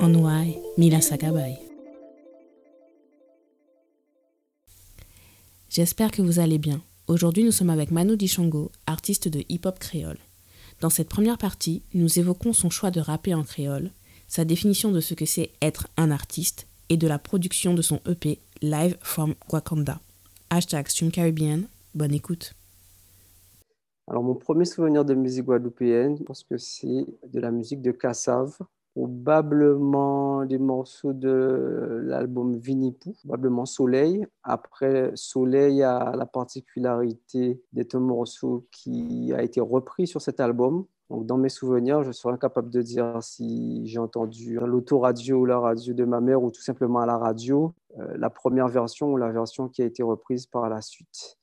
Onwai Mila Sakabay. J'espère que vous allez bien. Aujourd'hui, nous sommes avec Manu Dichango, artiste de hip-hop créole. Dans cette première partie, nous évoquons son choix de rapper en créole, sa définition de ce que c'est être un artiste et de la production de son EP Live from Wakanda. Hashtag Stream Caribbean, bonne écoute. Alors, mon premier souvenir de musique guadeloupéenne, je que c'est de la musique de Kassav, probablement des morceaux de l'album Vinipou, probablement Soleil. Après, Soleil a la particularité d'être un morceau qui a été repris sur cet album. Donc, dans mes souvenirs, je serais incapable de dire si j'ai entendu l'autoradio ou la radio de ma mère ou tout simplement à la radio, euh, la première version ou la version qui a été reprise par la suite.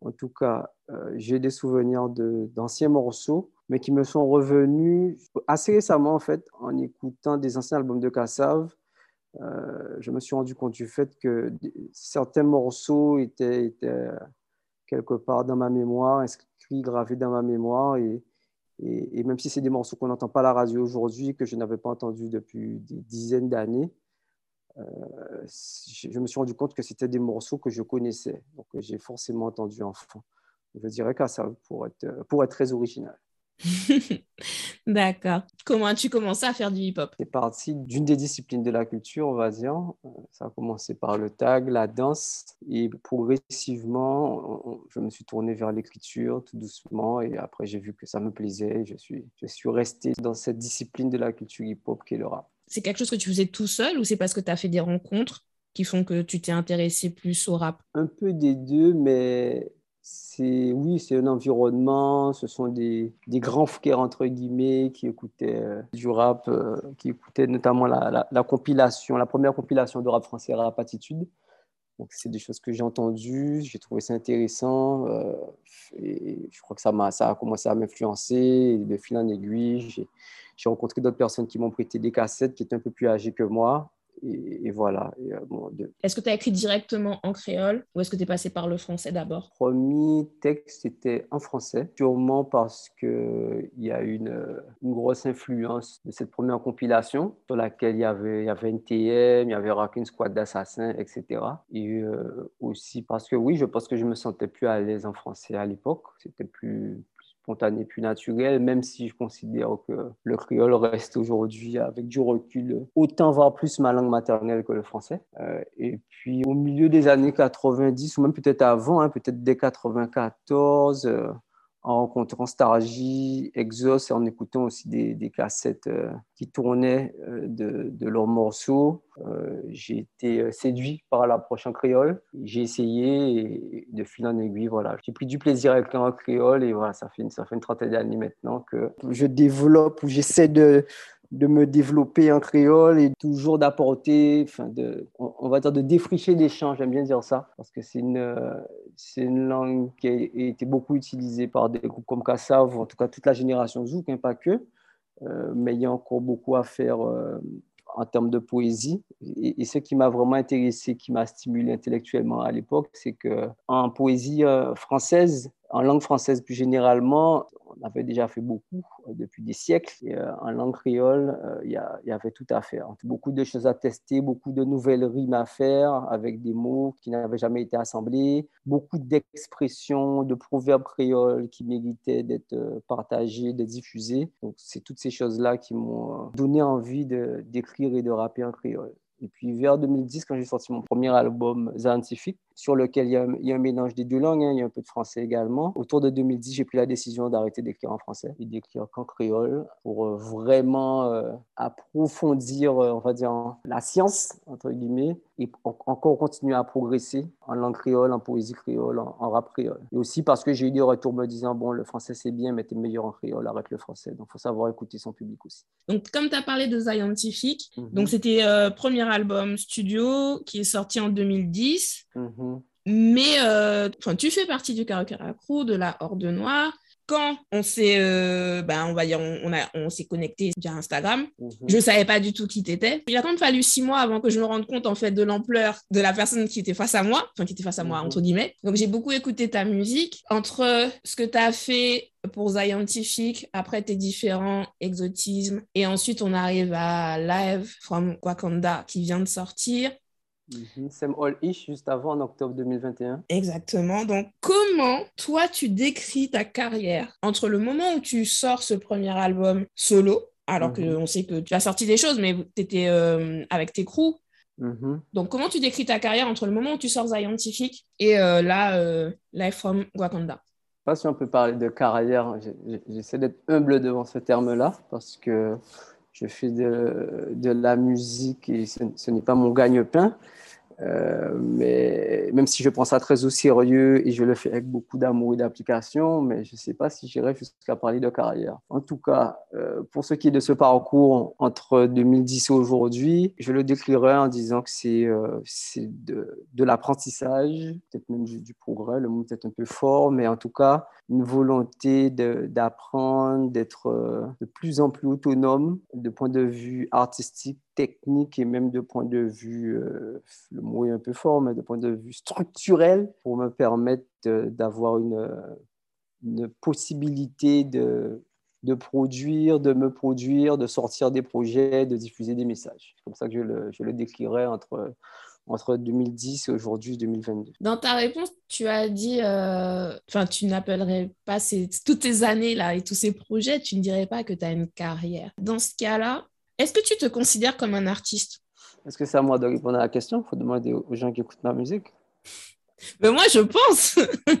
En tout cas, euh, j'ai des souvenirs d'anciens morceaux mais qui me sont revenus assez récemment, en fait, en écoutant des anciens albums de Kassav. Euh, je me suis rendu compte du fait que certains morceaux étaient, quelque part dans ma mémoire, inscrits, gravés dans ma mémoire. Et, même si c'est des morceaux qu'on n'entend pas à la radio aujourd'hui, que je n'avais pas entendus depuis des dizaines d'années, euh, je me suis rendu compte que c'était des morceaux que je connaissais, donc que j'ai forcément entendu enfant. Je dirais être, pour être très original. D'accord. Comment as-tu commencé à faire du hip-hop? C'est parti d'une des disciplines de la culture, on va dire. Euh, ça a commencé par le tag, la danse, et progressivement, je me suis tourné vers l'écriture tout doucement, et après j'ai vu que ça me plaisait. Je suis, je suis resté dans cette discipline de la culture hip-hop qui est le rap. C'est quelque chose que tu faisais tout seul ou c'est parce que tu as fait des rencontres qui font que tu t'es intéressé plus au rap? Un peu des deux, mais c'est oui, c'est un environnement, ce sont des, des, grands frères entre guillemets qui écoutaient euh, du rap, euh, qui écoutaient notamment la, la, compilation, la première compilation de rap français Rap Attitude. Donc c'est des choses que j'ai entendues, j'ai trouvé ça intéressant euh, et je crois que ça, ça a commencé à m'influencer de fil en aiguille. J'ai rencontré d'autres personnes qui m'ont prêté des cassettes qui étaient un peu plus âgées que moi et, voilà. Euh, est-ce que tu as écrit directement en créole ou est-ce que tu es passé par le français d'abord? Premier texte était en français, sûrement parce qu'il y a une, une grosse influence de cette première compilation sur laquelle il y avait, il y avait NTM, il y avait Rockin' Squad d'Assassins, etc. Et euh, aussi parce que oui, je pense que je me sentais plus à l'aise en français à l'époque. C'était plus, spontané, plus naturel, même si je considère que le créole reste aujourd'hui, avec du recul, autant voire plus ma langue maternelle que le français. Euh, et puis au milieu des années 90, ou même peut-être avant, hein, peut-être dès 94, en rencontrant Stargy, Exos et en écoutant aussi des, cassettes euh, qui tournaient euh, de, leurs morceaux. Euh, j'ai été séduit par l'approche en créole. J'ai essayé de fil en aiguille, voilà. J'ai pris du plaisir avec en créole et voilà, ça fait une trentaine d'années maintenant que je développe ou j'essaie de, de me développer en créole et toujours d'apporter, enfin de, on, va dire de défricher les champs, j'aime bien dire ça, parce que c'est une, c'est une langue qui a été beaucoup utilisée par des groupes comme Kassav, en tout cas toute la génération Zouk, hein, pas que, euh, mais il y a encore beaucoup à faire euh, en termes de poésie. Et, ce qui m'a vraiment intéressé, qui m'a stimulé intellectuellement à l'époque, c'est que en poésie euh, française, en langue française plus généralement, on avait déjà fait beaucoup euh, depuis des siècles. Euh, en langue créole, il y, avait tout à faire. Beaucoup de choses à tester, beaucoup de nouvelles rimes à faire avec des mots qui n'avaient jamais été assemblés, beaucoup d'expressions, de proverbes créoles qui méritaient d'être partagés, d'être diffusés. Donc, c'est toutes ces choses-là qui m'ont donné envie d'écrire et de rapper en créole. Et puis vers 2010, quand j'ai sorti mon premier album scientifique, sur lequel il y, a, un mélange des deux langues, hein, il y a un peu de français également. Autour de 2010, j'ai pris la décision d'arrêter d'écrire en français et d'écrire qu'en créole pour euh, vraiment euh, approfondir, euh, on va dire, la science, entre guillemets, et encore continuer à progresser en langue créole, en poésie créole, en, rap créole. Et aussi parce que j'ai eu des retours me disant, bon, le français c'est bien, mais tu es meilleur en créole, arrête le français. Donc, il faut savoir écouter son public aussi. Donc, comme tu as parlé de Scientific, mhm. donc c'était euh, premier album studio qui est sorti en 2010. Mhm. Mais euh, tu fais partie du Crew, de la Horde Noire quand on s'est euh, ben, on va dire on, a on s'est connecté via Instagram mhm. je savais pas du tout qui t'étais il a quand même fallu six mois avant que je me rende compte en fait de l'ampleur de la personne qui était face à moi enfin qui était face à moi mhm. entre guillemets donc j'ai beaucoup écouté ta musique entre ce que tu as fait pour Scientific, après tes différents exotismes, et ensuite on arrive à Live from Wakanda qui vient de sortir. Mhm. Sam All Ish, juste avant, en octobre 2021. Exactement. Donc, comment toi, tu décris ta carrière entre le moment où tu sors ce premier album solo, alors que qu'on mhm. sait que tu as sorti des choses, mais tu étais euh, avec tes crews. Mhm. Donc, comment tu décris ta carrière entre le moment où tu sors Scientific et euh, là, euh, Life from Wakanda? Je ne sais pas si on peut parler de carrière. J'essaie d'être humble devant ce terme-là parce que je fais de, de la musique et ce n'est pas mon gagne-pain. Euh, mais même si je prends ça très au sérieux et je le fais avec beaucoup d'amour et d'application, mais je ne sais pas si j'irai jusqu'à parler de carrière. En tout cas, euh, pour ce qui est de ce parcours entre 2010 et aujourd'hui, je le décrirais en disant que c'est euh, de, de l'apprentissage, peut-être même du, du, progrès, le mot peut-être un peu fort, mais en tout cas, une volonté d'apprendre, d'être de plus en plus autonome de point de vue artistique technique et même de point de vue, euh, le mot est un peu fort, mais de point de vue structurel pour me permettre d'avoir une, une, possibilité de, de produire, de me produire, de sortir des projets, de diffuser des messages. C'est comme ça que je le, je le décrirais entre, entre 2010 et aujourd'hui 2022. Dans ta réponse, tu as dit, euh, enfin, tu n'appellerais pas toutes ces années-là et tous ces projets, tu ne dirais pas que tu as une carrière. Dans ce cas-là, est-ce que tu te considères comme un artiste? Est-ce que c'est à moi de répondre à la question? Il faut demander aux gens qui écoutent ma musique. Mais moi, je pense.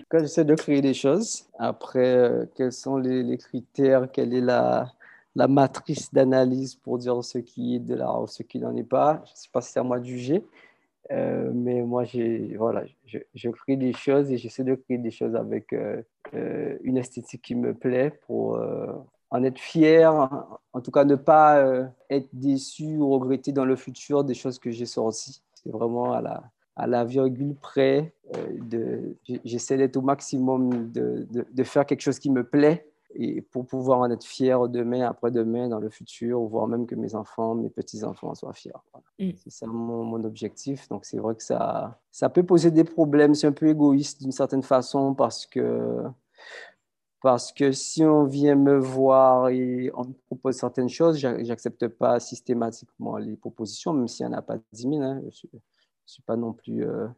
Quand j'essaie de créer des choses, après, euh, quels sont les, critères? Quelle est la, la matrice d'analyse pour dire ce qui est de l'art ou ce qui n'en est pas? Je ne sais pas si c'est à moi de juger. Euh, mais moi, voilà, je, je, crée des choses et j'essaie de créer des choses avec euh, une esthétique qui me plaît pour, en être fier, en tout cas ne pas euh, être déçu ou regretter dans le futur des choses que j'ai sorties. C'est vraiment à la, à la virgule près. Euh, J'essaie d'être au maximum de, de, faire quelque chose qui me plaît et pour pouvoir en être fier demain, après-demain, dans le futur, voire même que mes enfants, mes petits-enfants soient fiers. Mm. C'est ça mon, mon, objectif. Donc c'est vrai que ça, ça peut poser des problèmes. C'est un peu égoïste d'une certaine façon parce que parce que si on vient me voir et on me propose certaines choses, je n'accepte pas systématiquement les propositions, même s'il n'y en a pas 10 000. Hein. Je ne suis, pas non plus euh,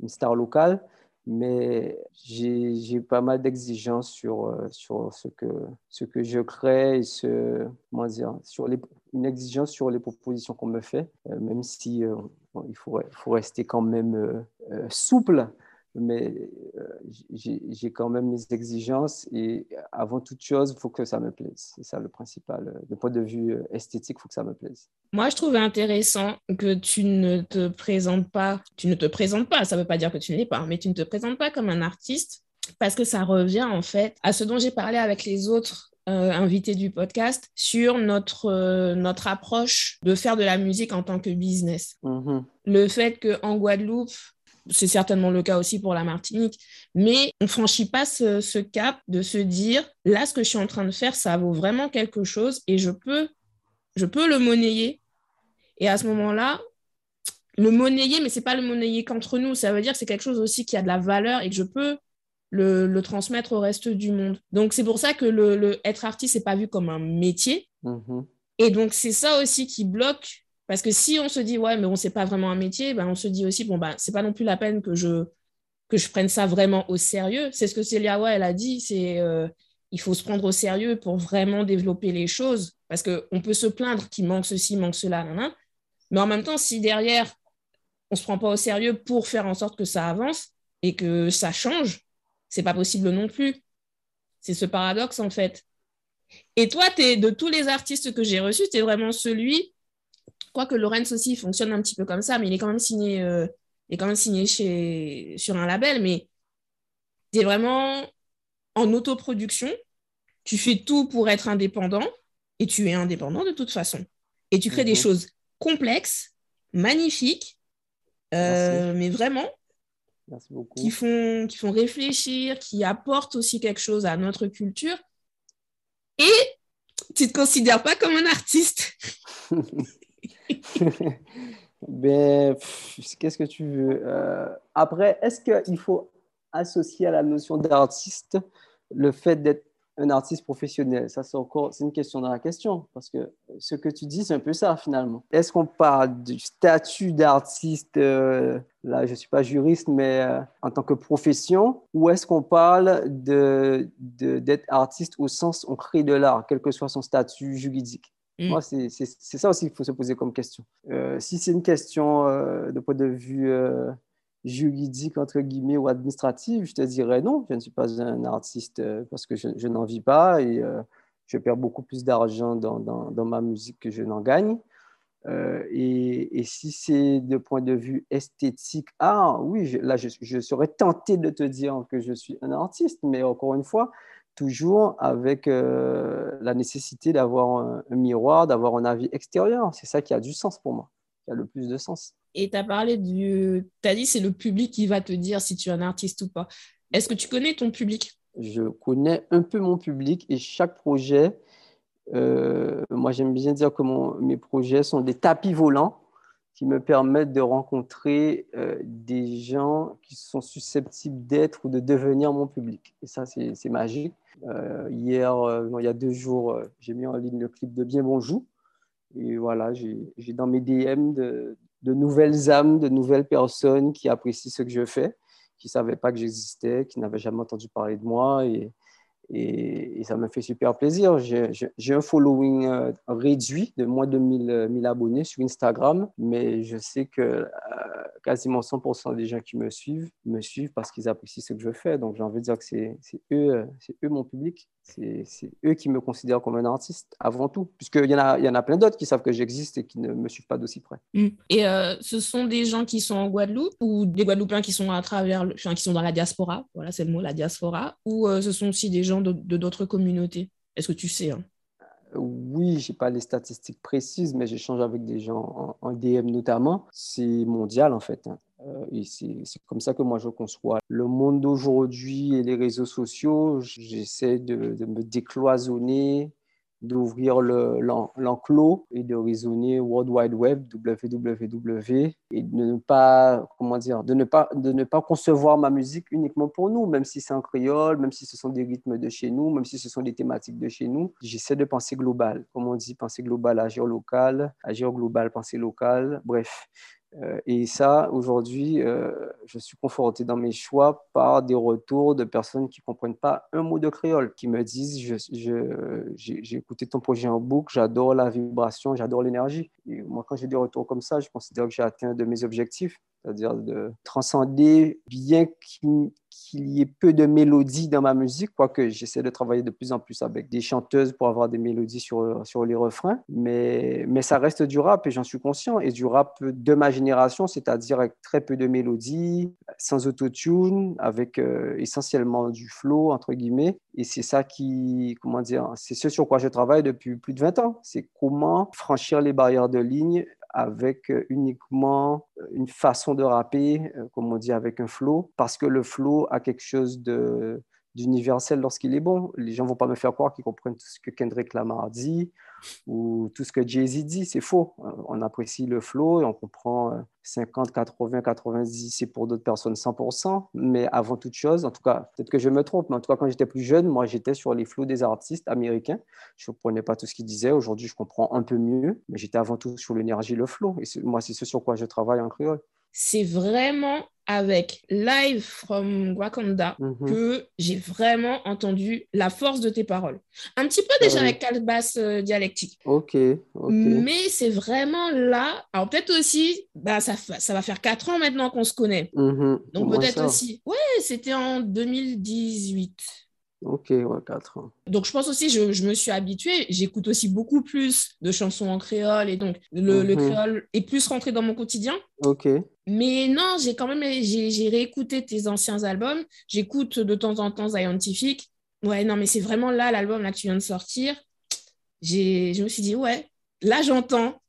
une star locale, mais j'ai pas mal d'exigences sur, euh, sur ce, que, ce que je crée et sur une exigence sur les propositions qu'on me fait, euh, même si il faut, faut, rester quand même souple mais euh, j'ai quand même mes exigences et avant toute chose, il faut que ça me plaise. C'est ça le principal. Euh, de point de vue euh, esthétique, il faut que ça me plaise. Moi, je trouve intéressant que tu ne te présentes pas, tu ne te présentes pas, ça ne veut pas dire que tu ne l'es pas, mais tu ne te présentes pas comme un artiste parce que ça revient en fait à ce dont j'ai parlé avec les autres invités du podcast sur notre, notre approche de faire de la musique en tant que business. Mm-hmm. Le fait qu'en Guadeloupe, c'est certainement le cas aussi pour la Martinique, mais on ne franchit pas ce, cap de se dire, là, ce que je suis en train de faire, ça vaut vraiment quelque chose et je peux, je peux le monnayer. Et à ce moment-là, le monnayer, mais ce n'est pas le monnayer qu'entre nous, ça veut dire que c'est quelque chose aussi qui a de la valeur et que je peux le, transmettre au reste du monde. Donc c'est pour ça que le, être artiste n'est pas vu comme un métier. Mm-hmm. Et donc c'est ça aussi qui bloque parce que si on se dit, ouais, mais on sait pas vraiment un métier, ben, on se dit aussi, bon, ben, c'est pas non plus la peine que je, que je prenne ça vraiment au sérieux. C'est ce que Célia elle a dit, c'est euh, il faut se prendre au sérieux pour vraiment développer les choses. Parce qu'on peut se plaindre qu'il manque ceci, manque cela, mais en même temps, si derrière, on se prend pas au sérieux pour faire en sorte que ça avance et que ça change, c'est pas possible non plus. C'est ce paradoxe, en fait. Et toi, es, de tous les artistes que j'ai reçus, tu es vraiment celui Quoique Lorenz aussi fonctionne un petit peu comme ça, mais il est quand même signé, euh, il est quand même signé chez, sur un label, mais tu es vraiment en autoproduction. Tu fais tout pour être indépendant et tu es indépendant de toute façon. Et tu crées des mhm. choses complexes, magnifiques, euh, mais vraiment, Qui, font, qui font réfléchir, qui apportent aussi quelque chose à notre culture. Et tu ne te considères pas comme un artiste. ben, qu'est-ce que tu veux euh, Après, est-ce qu'il faut associer à la notion d'artiste le fait d'être un artiste professionnel? Ça, c'est encore une question dans la question, parce que ce que tu dis, c'est un peu ça finalement. Est-ce qu'on parle du statut d'artiste, euh, là je ne suis pas juriste, mais euh, en tant que profession, ou est-ce qu'on parle de, d'être artiste au sens on crée de l'art, quel que soit son statut juridique? Mm. Moi, c'est, c'est, ça aussi qu'il faut se poser comme question. Euh, si c'est une question de point de vue juridique, entre guillemets, ou administrative, je te dirais non, je ne suis pas un artiste euh, parce que je, n'en vis pas et euh, je perds beaucoup plus d'argent dans, dans, ma musique que je n'en gagne. Euh, et, et, si c'est de point de vue esthétique, ah oui, là, je, serais tenté de te dire que je suis un artiste, mais encore une fois, toujours avec la nécessité d'avoir un, un miroir, d'avoir un avis extérieur. C'est ça qui a du sens pour moi, qui a le plus de sens. Et tu as parlé du. Tu as dit c'est le public qui va te dire si tu es un artiste ou pas. Est-ce que tu connais ton public? Je connais un peu mon public et chaque projet, euh, moi j'aime bien dire que mes projets sont des tapis volants qui me permettent de rencontrer euh, des gens qui sont susceptibles d'être ou de devenir mon public. Et ça, c'est magique. Euh, hier, il y a deux jours, j'ai mis en ligne le clip de Bien Bonjour. Et voilà, j'ai dans mes DM de, de nouvelles âmes, de nouvelles personnes qui apprécient ce que je fais, qui ne savaient pas que j'existais, qui n'avaient jamais entendu parler de moi. Et, et, ça me fait super plaisir. J'ai un following euh, réduit de moins de 1000, 1000, abonnés sur Instagram, mais je sais que euh, quasiment 100% des gens qui me suivent me suivent parce qu'ils apprécient ce que je fais. Donc j'ai envie de dire que c'est eux, euh, eux mon public. C'est eux qui me considèrent comme un artiste avant tout, puisqu'il y, en a, y en a plein d'autres qui savent que j'existe et qui ne me suivent pas d'aussi près. Mm. Et ce sont des gens qui sont en Guadeloupe ou des Guadeloupéens qui sont à travers, qui sont dans la diaspora, voilà c'est le mot, la diaspora, ou ce sont aussi des gens de d'autres communautés Est-ce que tu sais hein? Oui, je n'ai pas les statistiques précises, mais j'échange avec des gens en, DM notamment. C'est mondial en fait. Hein. Euh, c'est comme ça que moi je conçois le monde d'aujourd'hui et les réseaux sociaux. J'essaie de, de, me décloisonner d'ouvrir l'enclos et de raisonner World Wide Web, www, et de ne pas, comment dire, de ne pas, de ne pas concevoir ma musique uniquement pour nous, même si c'est en créole, même si ce sont des rythmes de chez nous, même si ce sont des thématiques de chez nous. J'essaie de penser global. Comme on dit, penser global, agir local, agir global, penser local. Bref, et ça, aujourd'hui, euh, je suis conforté dans mes choix par des retours de personnes qui ne comprennent pas un mot de créole, qui me disent J'ai écouté ton projet en boucle, j'adore la vibration, j'adore l'énergie. Moi, quand j'ai des retours comme ça, je considère que j'ai atteint de mes objectifs, c'est-à-dire de transcender, bien qu'il y ait peu de mélodies dans ma musique, quoique j'essaie de travailler de plus en plus avec des chanteuses pour avoir des mélodies sur, sur les refrains. Mais, mais ça reste du rap et j'en suis conscient. Et du rap de ma génération, c'est-à-dire avec très peu de mélodies, sans autotune, avec euh, essentiellement du flow, entre guillemets. Et c'est ça qui, comment dire, c'est ce sur quoi je travaille depuis plus de 20 ans. C'est comment franchir les barrières de ligne avec euh, uniquement euh, une façon de rapper, euh, comme on dit, avec un flow, parce que le flow a quelque chose de d'universel lorsqu'il est bon. Les gens vont pas me faire croire qu'ils comprennent tout ce que Kendrick Lamar dit ou tout ce que Jay-Z dit. C'est faux. On apprécie le flow et on comprend 50, 80, 90, c'est pour d'autres personnes 100%. Mais avant toute chose, en tout cas, peut-être que je me trompe, mais en tout cas, quand j'étais plus jeune, moi, j'étais sur les flots des artistes américains. Je ne comprenais pas tout ce qu'ils disaient. Aujourd'hui, je comprends un peu mieux, mais j'étais avant tout sur l'énergie, le flow. Et moi, c'est ce sur quoi je travaille en créole. C'est vraiment avec Live from Wakanda mhm. que j'ai vraiment entendu la force de tes paroles. Un petit peu déjà avec Calbasse euh, dialectique. Ok. Mais c'est vraiment là. Alors peut-être aussi, bah, ça, ça va faire quatre ans maintenant qu'on se connaît. Mhm. Donc peut-être aussi. Ouais, c'était en 2018. Ok, ouais, 4 ans. Donc, je pense aussi, je, je me suis habituée. J'écoute aussi beaucoup plus de chansons en créole et donc le, le Mhm. créole est plus rentré dans mon quotidien. Ok. Mais non, j'ai quand même j'ai j'ai réécouté tes anciens albums. J'écoute de temps en temps Scientific. Ouais, non, mais c'est vraiment là, l'album là que tu viens de sortir. J'ai, je me suis dit, ouais, là, j'entends.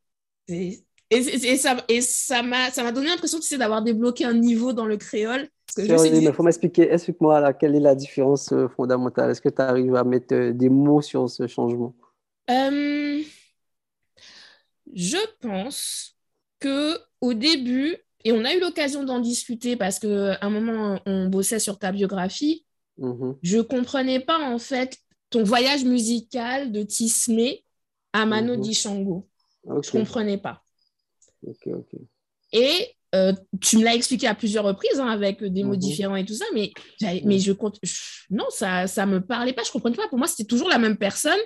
Et, et, et ça et ça m'a ça m'a donné l'impression, tu sais, d'avoir débloqué un niveau dans le créole. Que je suis dit, mais faut m'expliquer, explique-moi là, quelle est la différence euh, fondamentale? Est-ce que tu arrives à mettre euh, des mots sur ce changement? Euh, je pense que au début, et on a eu l'occasion d'en discuter parce qu'à un moment, on bossait sur ta biographie, Mhm. je comprenais pas en fait ton voyage musical de Tismé à Mano. Dishango. Ok, Je comprenais pas. ok, ok. Et euh, tu me l'as expliqué à plusieurs reprises hein, avec des mots Mhm. différents et tout ça, mais, Mhm. mais je compte, non, ça ça me parlait pas, je comprenais pas. Pour moi, c'était toujours la même personne.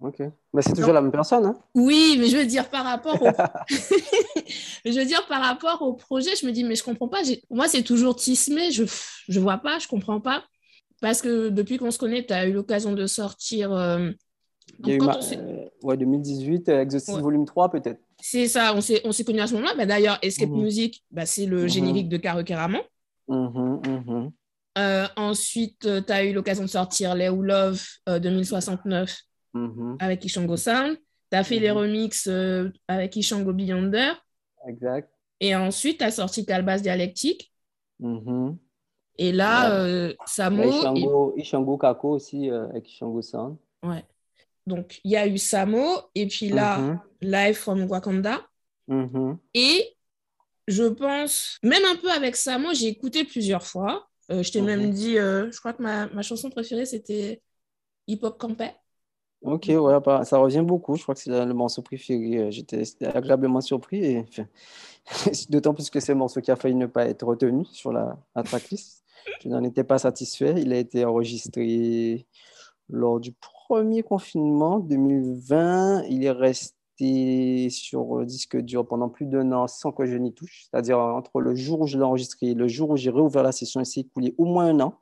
Ok. Mais c'est toujours la même personne, hein? Oui, mais je veux dire par rapport au... je veux dire par rapport au projet, je me dis mais je comprends pas. Pour moi, c'est toujours Tismé, je je vois pas, je comprends pas parce que depuis qu'on se connaît, tu as eu l'occasion de sortir euh, quand ma- on euh, ouais, 2018, euh, Exorcist Ouais. volume 3 peut-être. C'est ça, on s'est on s'est connus à ce moment-là. Bah, d'ailleurs, Escape Mhm. Music, bah, c'est le Mhm. générique de Caro Caramon. Mhm. Euh, ensuite, tu as eu l'occasion de sortir Les ou Love euh, 2069 Mhm. avec Ishango Sound. Tu as fait les remixes euh, avec Ishango Beyonder. Exact. Et ensuite, tu as sorti Calbas Dialectique. Et là, Ouais. euh, Samo. Ishango, Ishango Kako aussi euh, avec Ishango Sound. ouais. Donc, il y a eu Samo. Et puis là, Mhm. Live from Wakanda. Mhm. Et je pense, même un peu avec Samo, j'ai écouté plusieurs fois. Euh, je t'ai Mhm. même dit, euh, je crois que ma, ma chanson préférée, c'était Hip Hop Campé. Ok, ouais, bah, ça revient beaucoup. Je crois que c'est le morceau préféré. Euh, J'étais agréablement surpris. Et, d'autant plus que c'est un morceau qui a failli ne pas être retenu sur la, la tracklist. Je n'en étais pas satisfait. Il a été enregistré lors du premier confinement 2020. Il est resté sur le disque dur pendant plus d'un an sans que je n'y touche. C'est-à-dire entre le jour où je l'ai enregistré et le jour où j'ai réouvert la session, il s'est écoulé au moins un an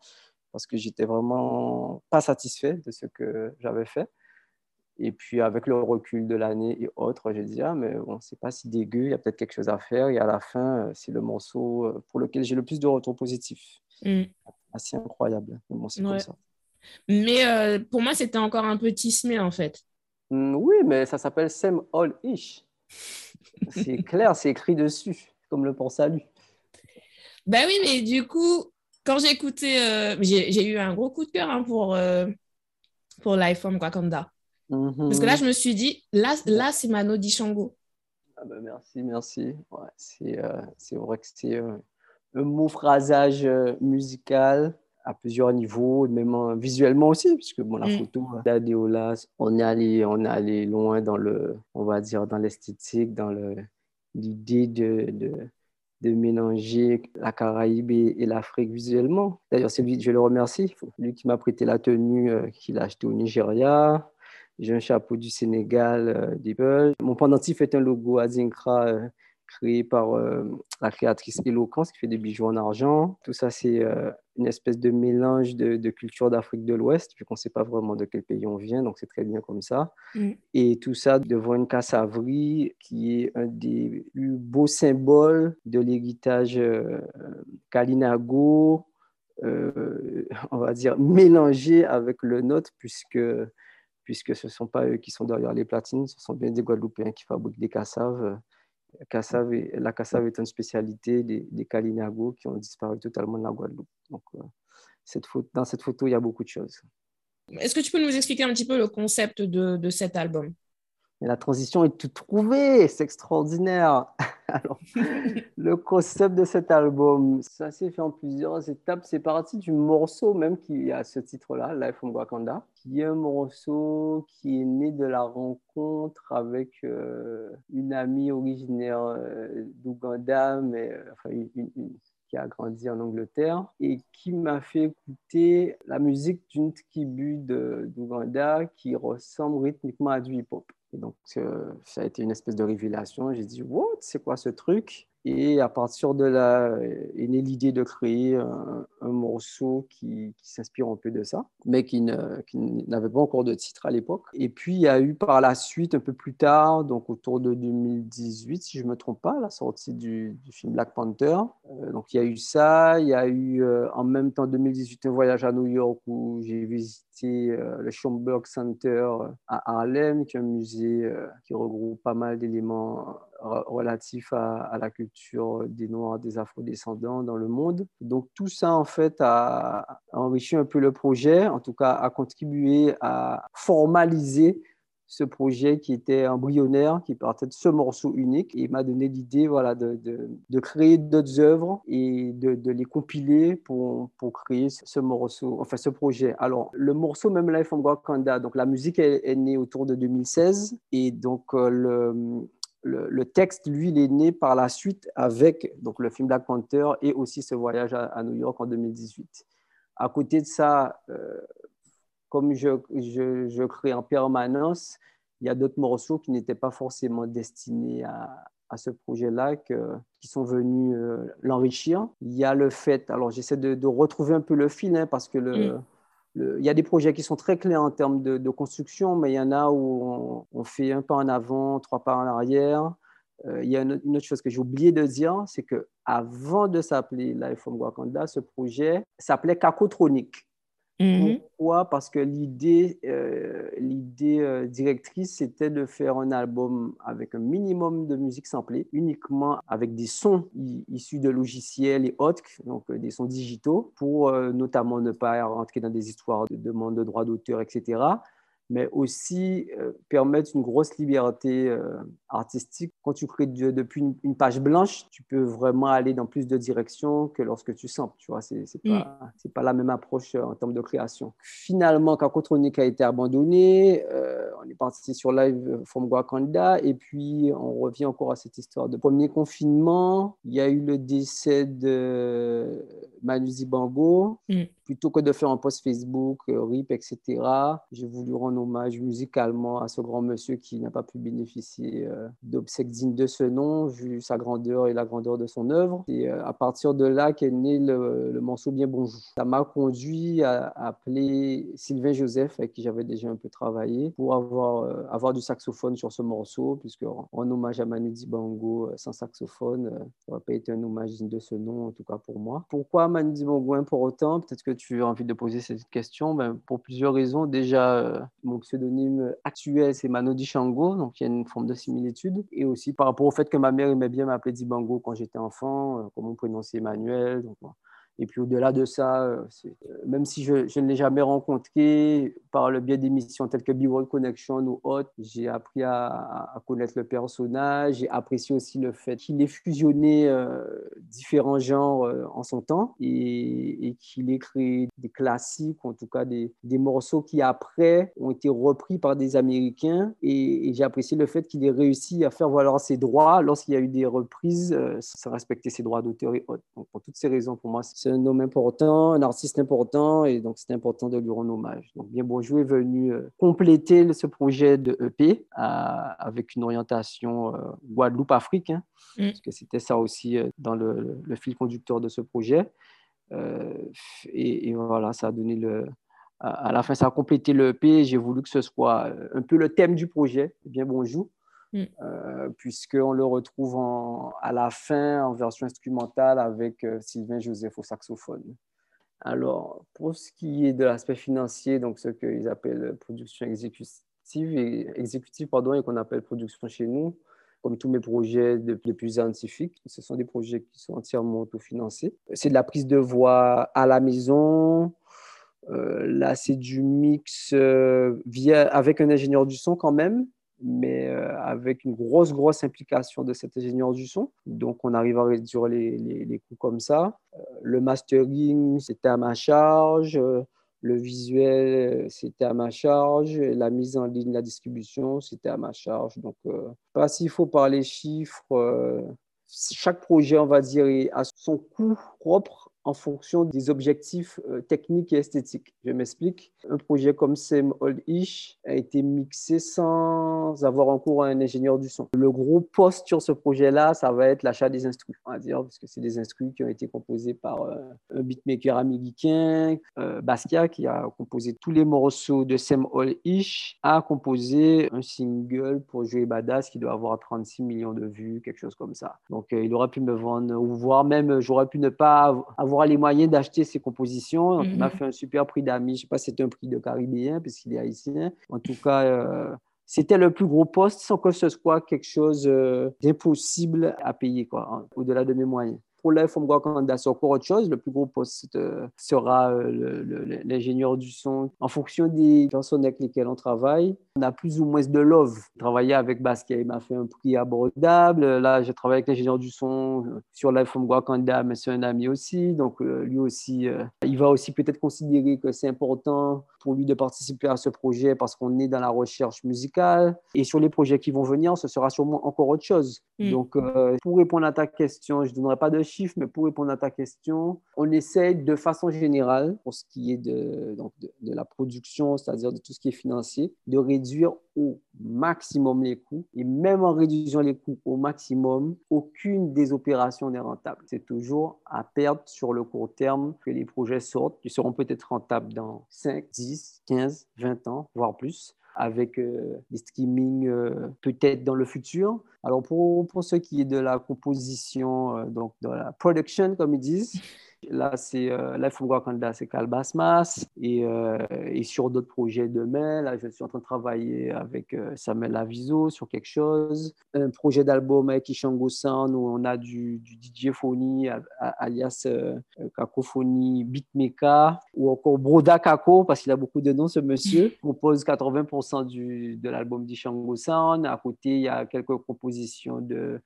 parce que j'étais vraiment pas satisfait de ce que j'avais fait. Et puis, avec le recul de l'année et autres, j'ai dit, ah, mais bon, c'est pas si dégueu, il y a peut-être quelque chose à faire. Et à la fin, euh, c'est le morceau euh, pour lequel j'ai le plus de retours positifs. Mm. Assez incroyable. Mais bon, c'est Ouais. comme ça. Mais euh, pour moi, c'était encore un peu tismé, en fait. Hmm, oui, mais ça s'appelle Same All Ish. C'est clair, c'est écrit dessus, comme le port salut. Ben oui, mais du coup, quand j'ai écouté, euh, j'ai eu un gros coup de cœur hein, pour, euh, pour Life from Wakanda. Parce que là, je me suis dit, là, là c'est Mano Dishango. Ah ben, merci, merci. Ouais, c'est euh, vrai que c'est euh, un mot phrasage euh, musical à plusieurs niveaux, même euh, visuellement aussi, puisque bon, la Mm. photo euh, d'Adéolas, on est allé, on est allé loin dans le, on va dire, dans l'esthétique, dans le, l'idée de, de, de mélanger la Caraïbe et, l'Afrique visuellement. D'ailleurs, c'est lui, je le remercie, lui qui m'a prêté la tenue euh, qu'il a achetée au Nigeria. J'ai un chapeau du Sénégal, euh, des. Mon pendentif est un logo Adinkra euh, créé par euh, la créatrice Eloquence qui fait des bijoux en argent. Tout ça, c'est une espèce de mélange de, de culture d'Afrique de l'Ouest, vu qu'on ne sait pas vraiment de quel pays on vient, donc c'est très bien comme ça. Mm. Et tout ça devant une cassavrie qui est un des plus beaux symboles de l'héritage euh, Kalinago, euh, on va dire mélangé avec le nôtre, puisque puisque ce ne sont pas eux qui sont derrière les platines, ce sont bien des Guadeloupéens qui fabriquent des cassaves. La cassave est une spécialité des, des Kalinago qui ont disparu totalement de la Guadeloupe. Donc, euh, dans cette photo, il y a beaucoup de choses. Est-ce que tu peux nous expliquer un petit peu le concept de cet album? La transition est toute trouvée, c'est extraordinaire. Alors, le concept de cet album, ça s'est fait en plusieurs étapes. C'est parti du morceau même qui a ce titre-là, Life from Wakanda, qui est un morceau qui est né de la rencontre avec euh, une amie originaire euh, d'Ouganda, mais euh, enfin, une, une- une- qui a grandi en Angleterre et qui m'a fait écouter la musique d'une tribu d'Ouganda qui ressemble rythmiquement à du hip-hop. Et donc, euh, ça a été une espèce de révélation. J'ai dit, what, c'est quoi ce truc? Et à partir de là est née l'idée de créer un, morceau qui, s'inspire un peu de ça, mais qui, n'avait pas encore de titre à l'époque. Et puis il y a eu par la suite, un peu plus tard, donc autour de 2018, si je ne me trompe pas, la sortie du, film Black Panther. Euh, donc il y a eu ça, il y a eu euh, en même temps 2018 un voyage à New York où j'ai visité euh, le Schomburg Center à Harlem, qui est un musée qui regroupe pas mal d'éléments relatif à, la culture des Noirs, des Afro-descendants dans le monde. Donc tout ça, en fait, a, enrichi un peu le projet, en tout cas a contribué à formaliser ce projet qui était embryonnaire, qui partait de ce morceau unique et m'a donné l'idée voilà, de, de, créer d'autres œuvres et de, les compiler pour, pour créer ce morceau, enfin ce projet. Alors, le morceau même Life from Wakanda, donc la musique est, est, née autour de 2016 et donc euh, le, le, texte, lui, il est né par la suite avec donc, le film Black Panther et aussi ce voyage à, New York en 2018. À côté de ça, euh, comme je, je, crée en permanence, il y a d'autres morceaux qui n'étaient pas forcément destinés à, ce projet-là qui sont venus euh, l'enrichir. Il y a le fait, alors j'essaie de, retrouver un peu le fil hein, parce que le, mm il y a des projets qui sont très clairs en termes de, construction, mais il y en a où on, fait un pas en avant, trois pas en arrière. Euh, il y a une, autre chose que j'ai oublié de dire, c'est que avant de s'appeler Life from Wakanda, ce projet s'appelait Cacotronic. Mhm. Pourquoi? Parce que l'idée euh, euh, directrice, c'était de faire un album avec un minimum de musique samplée, uniquement avec des sons issus de logiciels et autres, donc euh, des sons digitaux, pour notamment ne pas rentrer dans des histoires de demande de droits d'auteur, etc mais aussi euh, permettre une grosse liberté euh, artistique. Quand tu crées depuis une, page blanche, tu peux vraiment aller dans plus de directions que lorsque tu samples. Tu vois, c'est n'est pas, mm. pas la même approche euh, en termes de création. Finalement, quand Cotronic a été abandonné, on est parti sur Live from Wakanda et puis on revient encore à cette histoire de premier confinement. Il y a eu le décès de Manu Zibango. Mm plutôt que de faire un post Facebook, euh, RIP, etc., j'ai voulu rendre hommage musicalement à ce grand monsieur qui n'a pas pu bénéficier euh, d'obsèques dignes de ce nom, vu sa grandeur et la grandeur de son œuvre. Et euh, à partir de là qu'est né le, morceau Bien Bonjour. Ça m'a conduit à, appeler Sylvain Joseph, avec qui j'avais déjà un peu travaillé, pour avoir, avoir du saxophone sur ce morceau, puisque en, hommage à Manu Dibango sans saxophone, ça n'aurait pas été un hommage digne de ce nom, en tout cas pour moi. Pourquoi Manu Dibango pour autant Peut-être que tu as envie de poser cette question ben, Pour plusieurs raisons. Déjà, euh, mon pseudonyme actuel, c'est Manodi Shango, donc il y a une forme de similitude. Et aussi par rapport au fait que ma mère aimait bien m'appeler Dibango quand j'étais enfant, euh, comme on prononçait Emmanuel. Donc, et puis au-delà de ça, euh, euh, même si je, ne l'ai jamais rencontré par le biais d'émissions telles que Be World Connection ou autres, j'ai appris à, connaître le personnage. J'ai apprécié aussi le fait qu'il ait fusionné euh, différents genres en son temps et, et qu'il ait créé des classiques, en tout cas des, morceaux qui après ont été repris par des Américains. Et, j'ai apprécié le fait qu'il ait réussi à faire valoir ses droits lorsqu'il y a eu des reprises sans respecter ses droits d'auteur et autres. Donc pour toutes ces raisons, pour moi, c'est un homme important, un artiste important, et donc c'est important de lui rendre hommage. Donc Bien Bonjour est venu euh, compléter ce projet de EP avec une orientation euh, Guadeloupe-Afrique, hein, mm. parce que c'était ça aussi euh, dans le, fil conducteur de ce projet. Et, voilà, ça a donné le, à la fin, ça a complété le EP. J'ai voulu que ce soit un peu le thème du projet, Bien Bonjour. Mm. Euh, puisqu'on le retrouve à la fin en version instrumentale avec euh, Sylvain Joseph au saxophone. Alors, pour ce qui est de l'aspect financier, donc ce qu'ils appellent production exécutive, et, exécutive pardon, et qu'on appelle production chez nous, comme tous mes projets de, plus scientifiques, ce sont des projets qui sont entièrement autofinancés. C'est de la prise de voix à la maison. Euh, là, c'est du mix via, avec un ingénieur du son quand même, mais euh, avec une grosse, grosse implication de cet ingénieur du son. Donc, on arrive à réduire les, les, coûts comme ça. Euh, le mastering, c'était à ma charge. Le visuel, c'était à ma charge. La mise en ligne, la distribution, c'était à ma charge. Donc, euh, pas s'il faut parler chiffres. chaque projet, on va dire, a son coût propre en fonction des objectifs euh, techniques et esthétiques. Je m'explique. Un projet comme Same Old Ish a été mixé sans avoir en cours un ingénieur du son. Le gros poste sur ce projet-là, ça va être l'achat des instruments, on va dire, parce que c'est des instruments qui ont été composés par euh, un beatmaker américain, euh, Basquiat, qui a composé tous les morceaux de Same Old Ish, a composé un single pour jouer Badass qui doit avoir 36 millions de vues, quelque chose comme ça. Donc, il aurait pu me vendre, ou voire même, j'aurais pu ne pas avoir les moyens d'acheter ses compositions. On a mhm. fait un super prix d'amis. Je ne sais pas si c'était un prix de Caribéen, puisqu'il est haïtien. En tout cas, euh, c'était le plus gros poste sans que ce soit quelque chose euh, d'impossible à payer, quoi, hein, au-delà de mes moyens pour Wakanda, c'est encore autre chose. Le plus gros poste euh, sera euh, l'ingénieur du son. En fonction des personnes avec lesquelles on travaille, on a plus ou moins de love. Travailler avec Basquiat, il m'a fait un prix abordable. Là, j'ai travaillé avec l'ingénieur du son euh, sur Live from Wakanda, mais c'est un ami aussi. Donc, lui aussi, il va aussi peut-être considérer que c'est important pour lui de participer à ce projet parce qu'on est dans la recherche musicale. Et sur les projets qui vont venir, ce sera sûrement encore autre chose. Mm. Donc, pour répondre à ta question, je ne donnerai pas de mais pour répondre à ta question, on essaie de façon générale, pour ce qui est de, la production, c'est-à-dire de tout ce qui est financier, de réduire au maximum les coûts. Et même en réduisant les coûts au maximum, aucune des opérations n'est rentable. C'est toujours à perdre sur le court terme que les projets sortent, qui seront peut-être rentables dans 5, 10, 15, 20 ans, voire plus avec euh, des streaming euh, peut-être dans le futur. Alors pour, pour ce qui est de la composition, euh, donc de la production comme ils disent, Là, c'est euh, Life from Wakanda, c'est Calbasmas. Et, euh, et sur d'autres projets demain, là, je suis en train de travailler avec euh, Samuel Aviso sur quelque chose. Un projet d'album avec Ishango Sound où on a du, du DJ Phony, alias Cacophonie Beatmaker, ou encore Broda Kako, parce qu'il a beaucoup de noms, ce monsieur. Il compose 80% du, de l'album d'Ishango Sound. À côté, il y a quelques compositions de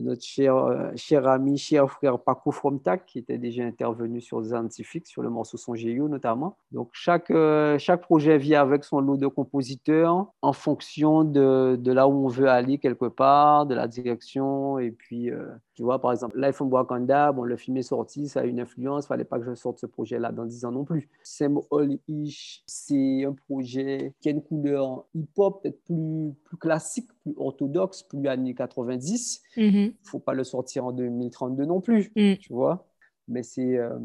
notre cher, euh, cher ami, cher frère Paco Fromtak, qui était déjà intervenu sur Zantifix, sur le morceau Son notamment. Donc, chaque, euh, chaque projet vient avec son lot de compositeurs en fonction de, de, là où on veut aller quelque part, de la direction. Et puis, euh, tu vois, par exemple, Life on Wakanda, bon, le film est sorti, ça a une influence, il fallait pas que je sorte ce projet-là dans 10 ans non plus. Sam All Ish, c'est un projet qui a une couleur hip-hop peut-être plus, plus classique, plus orthodoxe, plus années 90. Il ne faut pas le sortir en 2032 non plus, mm. tu vois. Mais c'est euh,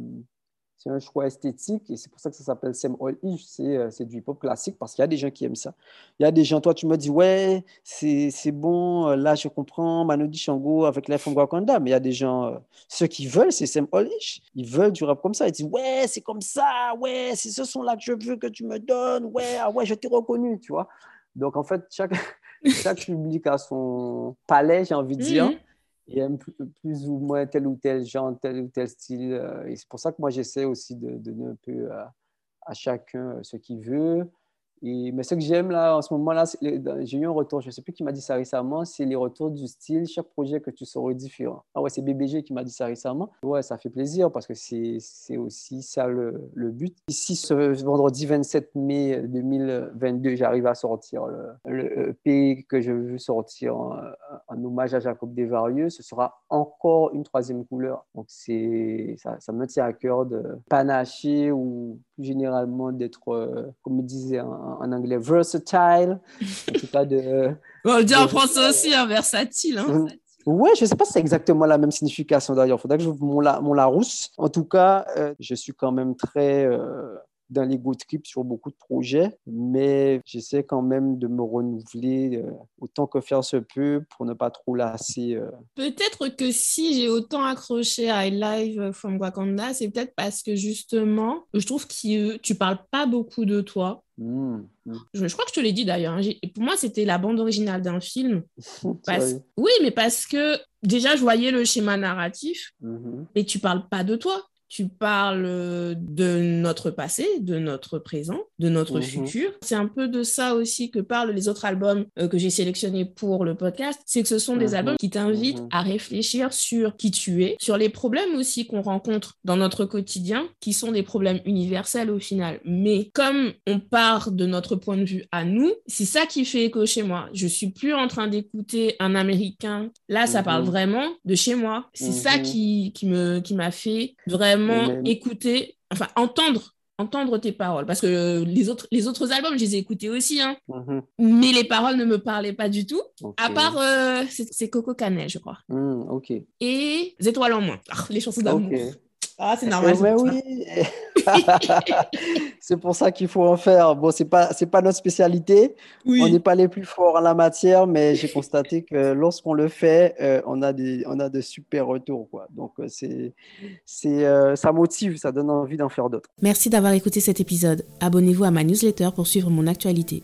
c'est un choix esthétique et c'est pour ça que ça s'appelle Sam All. Euh, c'est du hip-hop classique parce qu'il y a des gens qui aiment ça. Il y a des gens, toi, tu me dis, ouais, c'est bon, euh, là, je comprends, Manodi Shango avec la from Wakanda, mais il y a des gens, ceux qui veulent, c'est Sam All. Ils veulent du rap comme ça. Ils disent, ouais, c'est comme ça, ouais, c'est ce son-là que je veux que tu me donnes, ouais, ah ouais, je t'ai reconnu, tu vois. Donc, en fait, chaque. Chaque public a son palais, j'ai envie de dire. Mhm. Il aime plus ou moins tel ou tel genre, tel ou tel style. Euh, et c'est pour ça que moi, j'essaie aussi de, donner un peu à, à chacun ce qu'il veut mais ce que j'aime là en ce moment-là, j'ai eu un retour, je ne sais plus qui m'a dit ça récemment, c'est les retours du style, chaque projet que tu sors est différent. Ah ouais, c'est BBG qui m'a dit ça récemment. Ouais, ça fait plaisir parce que c'est aussi ça le, le, but. Ici, ce vendredi 27 mai 2022, j'arrive à sortir le, le, EP que je veux sortir en, hommage à Jacob Desvarieux. Ce sera encore une troisième couleur. Donc ça, ça me tient à cœur de panacher ou plus généralement d'être, euh, comme je disais en, anglais, versatile. En tout cas, de. on le dit en français aussi, hein, versatile. Hein. Oui, je ne sais pas si c'est exactement la même signification d'ailleurs. Il faudrait que je mon, la, mon Larousse. En tout cas, euh, je suis quand même très euh, dans l'ego trip sur beaucoup de projets, mais j'essaie quand même de me renouveler euh, autant que faire se peut pour ne pas trop lasser. Euh. Peut-être que si j'ai autant accroché à Live from Wakanda, c'est peut-être parce que justement, je trouve que tu parles pas beaucoup de toi. Mmh, mmh. Je, crois que je te l'ai dit d'ailleurs. Hein. Pour moi, c'était la bande originale d'un film. Oui, mais parce que déjà, je voyais le schéma narratif, mmh. et tu parles pas de toi tu parles de notre passé, de notre présent, de notre mhm. futur. C'est un peu de ça aussi que parlent les autres albums euh, que j'ai sélectionnés pour le podcast. C'est que ce sont des mhm. albums qui t'invitent mhm. à réfléchir sur qui tu es, sur les problèmes aussi qu'on rencontre dans notre quotidien, qui sont des problèmes universels au final. Mais comme on part de notre point de vue à nous, c'est ça qui fait écho chez moi. Je suis plus en train d'écouter un Américain. Là, ça parle vraiment de chez moi. C'est ça qui, qui me qui m'a fait vraiment vraiment écouter, enfin entendre entendre tes paroles. Parce que les autres, les autres albums, je les ai écoutés aussi. Hein. Mhm. Mais les paroles ne me parlaient pas du tout. À part, euh, c'est Coco Canet, je crois. Ok. Et Étoiles en moins. Ah, les chansons d'amour. Ah, c'est normal. oui. c'est pour ça qu'il faut en faire. Bon, c'est pas c'est pas notre spécialité. On n'est pas les plus forts en la matière, mais j'ai constaté que lorsqu'on le fait, euh, on a des on a de super retours quoi. Donc euh, c'est c'est euh, ça motive, ça donne envie d'en faire d'autres. Merci d'avoir écouté cet épisode. Abonnez-vous à ma newsletter pour suivre mon actualité.